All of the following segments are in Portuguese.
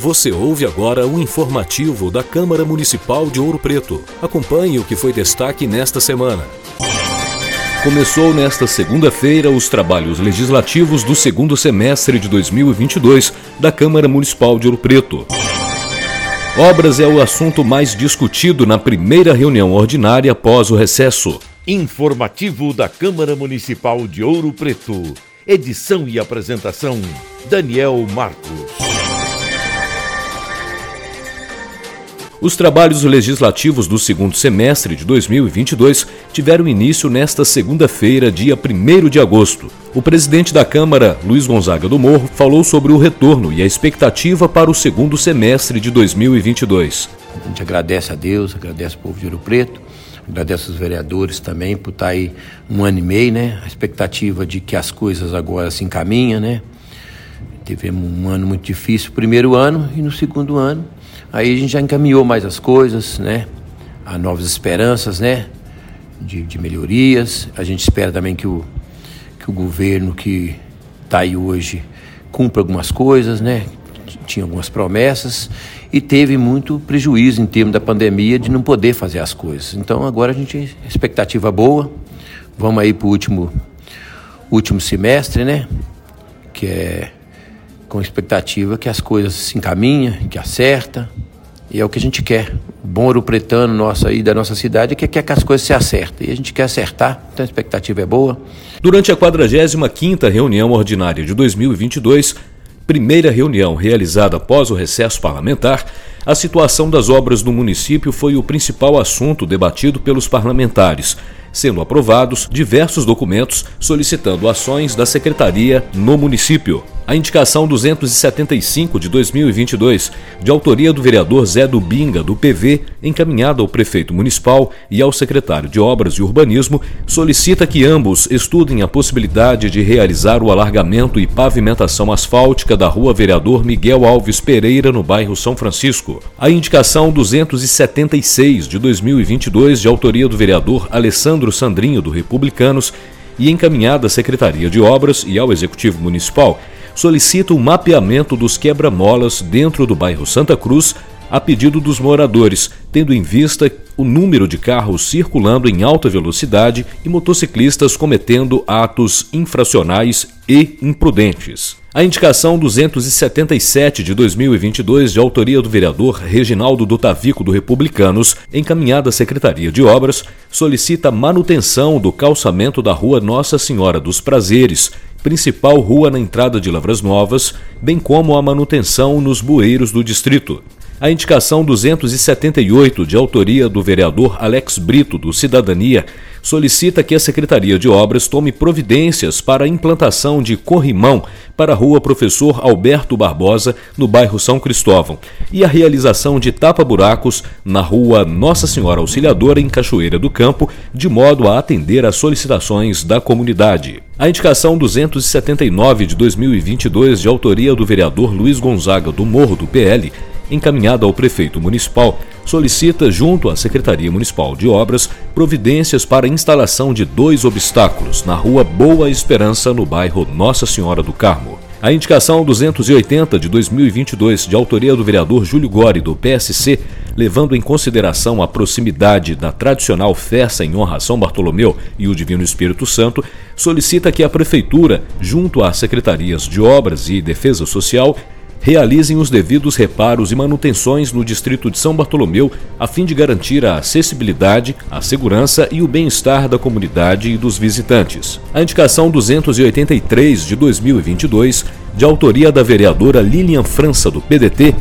Você ouve agora o informativo da Câmara Municipal de Ouro Preto. Acompanhe o que foi destaque nesta semana. Começou nesta segunda-feira os trabalhos legislativos do segundo semestre de 2022 da Câmara Municipal de Ouro Preto. Obras é o assunto mais discutido na primeira reunião ordinária após o recesso. Informativo da Câmara Municipal de Ouro Preto. Edição e apresentação: Daniel Marcos. Os trabalhos legislativos do segundo semestre de 2022 tiveram início nesta segunda-feira, dia 1 de agosto. O presidente da Câmara, Luiz Gonzaga do Morro, falou sobre o retorno e a expectativa para o segundo semestre de 2022. A gente agradece a Deus, agradece ao povo de Ouro Preto, agradece aos vereadores também por estar aí um ano e meio, né? A expectativa de que as coisas agora se encaminhem, né? Tivemos um ano muito difícil, primeiro ano, e no segundo ano Aí a gente já encaminhou mais as coisas, né? Há novas esperanças, né? De, de melhorias. A gente espera também que o, que o governo que está aí hoje cumpra algumas coisas, né? Tinha algumas promessas e teve muito prejuízo em termos da pandemia de não poder fazer as coisas. Então agora a gente expectativa boa. Vamos aí para o último, último semestre, né? Que é com expectativa que as coisas se encaminhem, que acerta, e é o que a gente quer. O bom ouro pretano nosso aí da nossa cidade é que quer que as coisas se acertem. E a gente quer acertar, então a expectativa é boa. Durante a 45ª reunião ordinária de 2022, primeira reunião realizada após o recesso parlamentar, a situação das obras do município foi o principal assunto debatido pelos parlamentares sendo aprovados diversos documentos solicitando ações da Secretaria no município. A indicação 275 de 2022, de autoria do vereador Zé Dubinga, do PV, encaminhada ao prefeito municipal e ao secretário de Obras e Urbanismo, solicita que ambos estudem a possibilidade de realizar o alargamento e pavimentação asfáltica da rua Vereador Miguel Alves Pereira, no bairro São Francisco. A indicação 276 de 2022, de autoria do vereador Alessandro Sandrinho, do Republicanos, e encaminhada à Secretaria de Obras e ao Executivo Municipal, solicita o mapeamento dos quebra-molas dentro do bairro Santa Cruz a pedido dos moradores, tendo em vista o número de carros circulando em alta velocidade e motociclistas cometendo atos infracionais e imprudentes. A indicação 277 de 2022, de autoria do vereador Reginaldo do Tavico do Republicanos, encaminhada à Secretaria de Obras, solicita manutenção do calçamento da Rua Nossa Senhora dos Prazeres, principal rua na entrada de Lavras Novas, bem como a manutenção nos bueiros do distrito. A indicação 278, de autoria do vereador Alex Brito, do Cidadania, solicita que a Secretaria de Obras tome providências para a implantação de corrimão para a rua Professor Alberto Barbosa, no bairro São Cristóvão, e a realização de tapa-buracos na rua Nossa Senhora Auxiliadora, em Cachoeira do Campo, de modo a atender às solicitações da comunidade. A indicação 279 de 2022, de autoria do vereador Luiz Gonzaga, do Morro do PL, encaminhada ao prefeito municipal, solicita, junto à Secretaria Municipal de Obras, providências para instalação de dois obstáculos na rua Boa Esperança, no bairro Nossa Senhora do Carmo. A indicação 280 de 2022, de autoria do vereador Júlio Gori, do PSC, levando em consideração a proximidade da tradicional festa em honra a São Bartolomeu e o Divino Espírito Santo, solicita que a Prefeitura, junto às Secretarias de Obras e Defesa Social, realizem os devidos reparos e manutenções no distrito de São Bartolomeu a fim de garantir a acessibilidade, a segurança e o bem-estar da comunidade e dos visitantes. A indicação 283 de 2022, de autoria da vereadora Lilian França do PDT,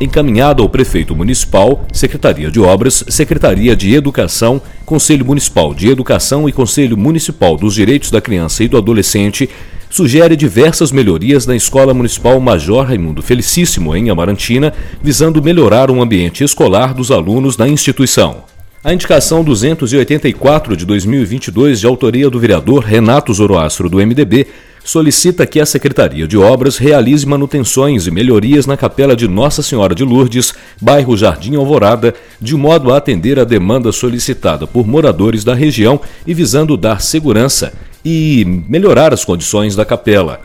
encaminhada ao prefeito municipal, Secretaria de Obras, Secretaria de Educação, Conselho Municipal de Educação e Conselho Municipal dos Direitos da Criança e do Adolescente, sugere diversas melhorias na Escola Municipal Major Raimundo Felicíssimo, em Amarantina, visando melhorar o ambiente escolar dos alunos da instituição. A indicação 284 de 2022, de autoria do vereador Renato Zoroastro, do MDB, solicita que a Secretaria de Obras realize manutenções e melhorias na Capela de Nossa Senhora de Lourdes, bairro Jardim Alvorada, de modo a atender a demanda solicitada por moradores da região e visando dar segurança e melhorar as condições da capela.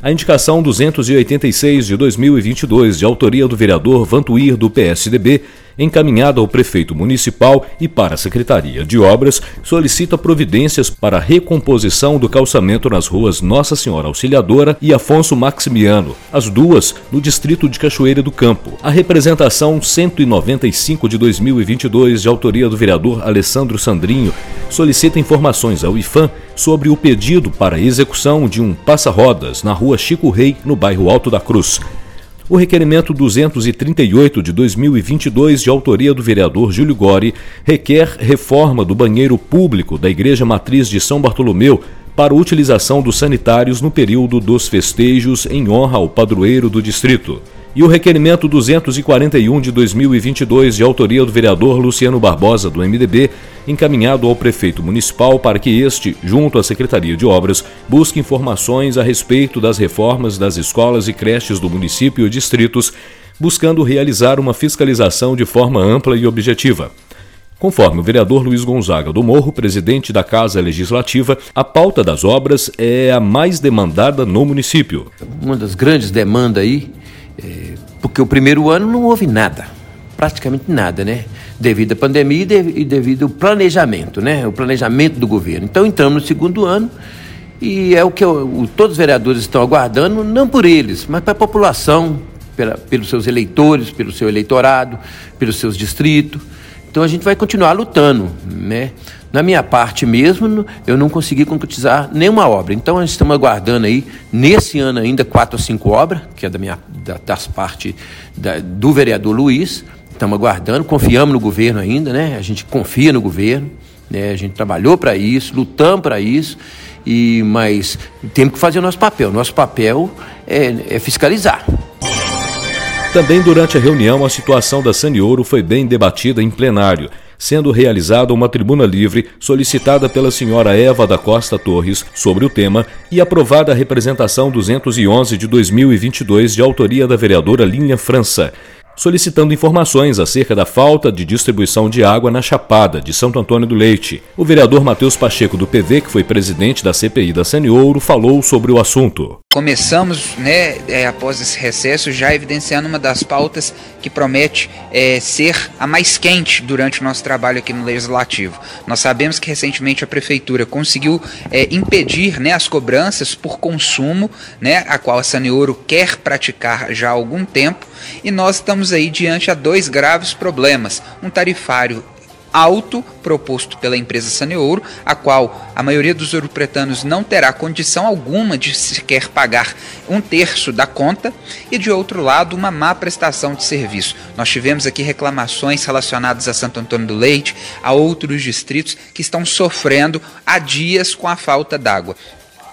A indicação 286 de 2022, de autoria do vereador Vantuir do PSDB, encaminhada ao prefeito municipal e para a Secretaria de Obras, solicita providências para a recomposição do calçamento nas ruas Nossa Senhora Auxiliadora e Afonso Maximiano, as duas no distrito de Cachoeira do Campo. A representação 195 de 2022, de autoria do vereador Alessandro Sandrinho, solicita informações ao IFAM sobre o pedido para execução de um passa-rodas na rua Chico Rei, no bairro Alto da Cruz. O requerimento 238 de 2022, de autoria do vereador Júlio Gori, requer reforma do banheiro público da Igreja Matriz de São Bartolomeu para utilização dos sanitários no período dos festejos em honra ao padroeiro do distrito e o requerimento 241 de 2022, de autoria do vereador Luciano Barbosa, do MDB, encaminhado ao prefeito municipal para que este, junto à Secretaria de Obras, busque informações a respeito das reformas das escolas e creches do município e distritos, buscando realizar uma fiscalização de forma ampla e objetiva. Conforme o vereador Luiz Gonzaga do Morro, presidente da Casa Legislativa, a pauta das obras é a mais demandada no município. Uma das grandes demandas aí é, porque o primeiro ano não houve nada, praticamente nada, né? Devido à pandemia e devido ao planejamento, né? O planejamento do governo. Então entramos no segundo ano e é o que eu, todos os vereadores estão aguardando, não por eles, mas para a população, pela, pelos seus eleitores, pelo seu eleitorado, pelos seus distritos. Então a gente vai continuar lutando, né? Na minha parte mesmo, eu não consegui concretizar nenhuma obra. Então, nós estamos aguardando aí, nesse ano ainda, quatro ou cinco obras, que é da minha, da, das partes da, do vereador Luiz. Estamos aguardando, confiamos no governo ainda, né? A gente confia no governo, né? A gente trabalhou para isso, lutamos para isso, e mas temos que fazer o nosso papel. Nosso papel é, é fiscalizar. Também durante a reunião, a situação da Saniouro foi bem debatida em plenário sendo realizada uma tribuna livre solicitada pela senhora Eva da Costa Torres sobre o tema e aprovada a representação 211 de 2022 de autoria da vereadora Linha França, solicitando informações acerca da falta de distribuição de água na Chapada de Santo Antônio do Leite. O vereador Matheus Pacheco do PV, que foi presidente da CPI da Saniouro, falou sobre o assunto. Começamos, né, é, após esse recesso, já evidenciando uma das pautas que promete é, ser a mais quente durante o nosso trabalho aqui no Legislativo. Nós sabemos que recentemente a Prefeitura conseguiu é, impedir né, as cobranças por consumo, né, a qual a Saniouro quer praticar já há algum tempo, e nós estamos aí diante a dois graves problemas: um tarifário alto proposto pela empresa Saneouro, a qual a maioria dos europretanos não terá condição alguma de sequer pagar um terço da conta, e de outro lado, uma má prestação de serviço. Nós tivemos aqui reclamações relacionadas a Santo Antônio do Leite, a outros distritos que estão sofrendo há dias com a falta d'água.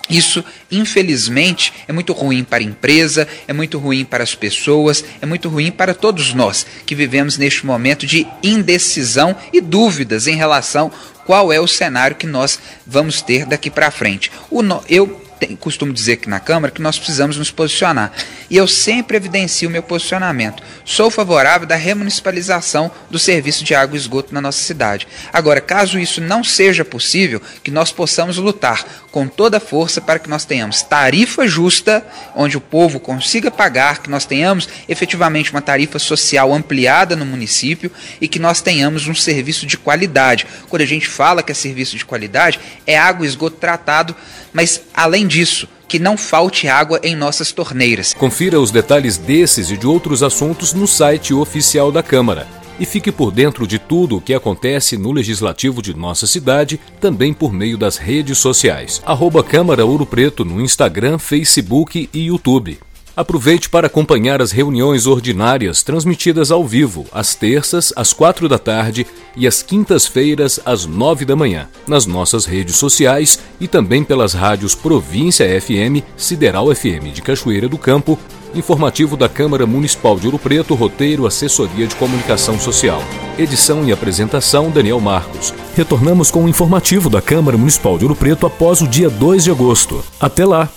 Isso, infelizmente, é muito ruim para a empresa, é muito ruim para as pessoas, é muito ruim para todos nós que vivemos neste momento de indecisão e dúvidas em relação qual é o cenário que nós vamos ter daqui para frente. O no, eu tem, costumo dizer aqui na Câmara que nós precisamos nos posicionar. E eu sempre evidencio o meu posicionamento. Sou favorável da remunicipalização do serviço de água e esgoto na nossa cidade. Agora, caso isso não seja possível, que nós possamos lutar com toda a força para que nós tenhamos tarifa justa, onde o povo consiga pagar, que nós tenhamos efetivamente uma tarifa social ampliada no município e que nós tenhamos um serviço de qualidade. Quando a gente fala que é serviço de qualidade, é água e esgoto tratado, mas além disso, que não falte água em nossas torneiras. Confira os detalhes desses e de outros assuntos no site oficial da Câmara. E fique por dentro de tudo o que acontece no Legislativo de nossa cidade, também por meio das redes sociais. Arroba Câmara Ouro Preto no Instagram, Facebook e YouTube. Aproveite para acompanhar as reuniões ordinárias transmitidas ao vivo, às terças, às quatro da tarde e às quintas-feiras, às nove da manhã, nas nossas redes sociais e também pelas rádios Província FM, Sideral FM de Cachoeira do Campo, Informativo da Câmara Municipal de Ouro Preto, roteiro Assessoria de Comunicação Social. Edição e apresentação Daniel Marcos. Retornamos com o informativo da Câmara Municipal de Ouro Preto após o dia 2 de agosto. Até lá!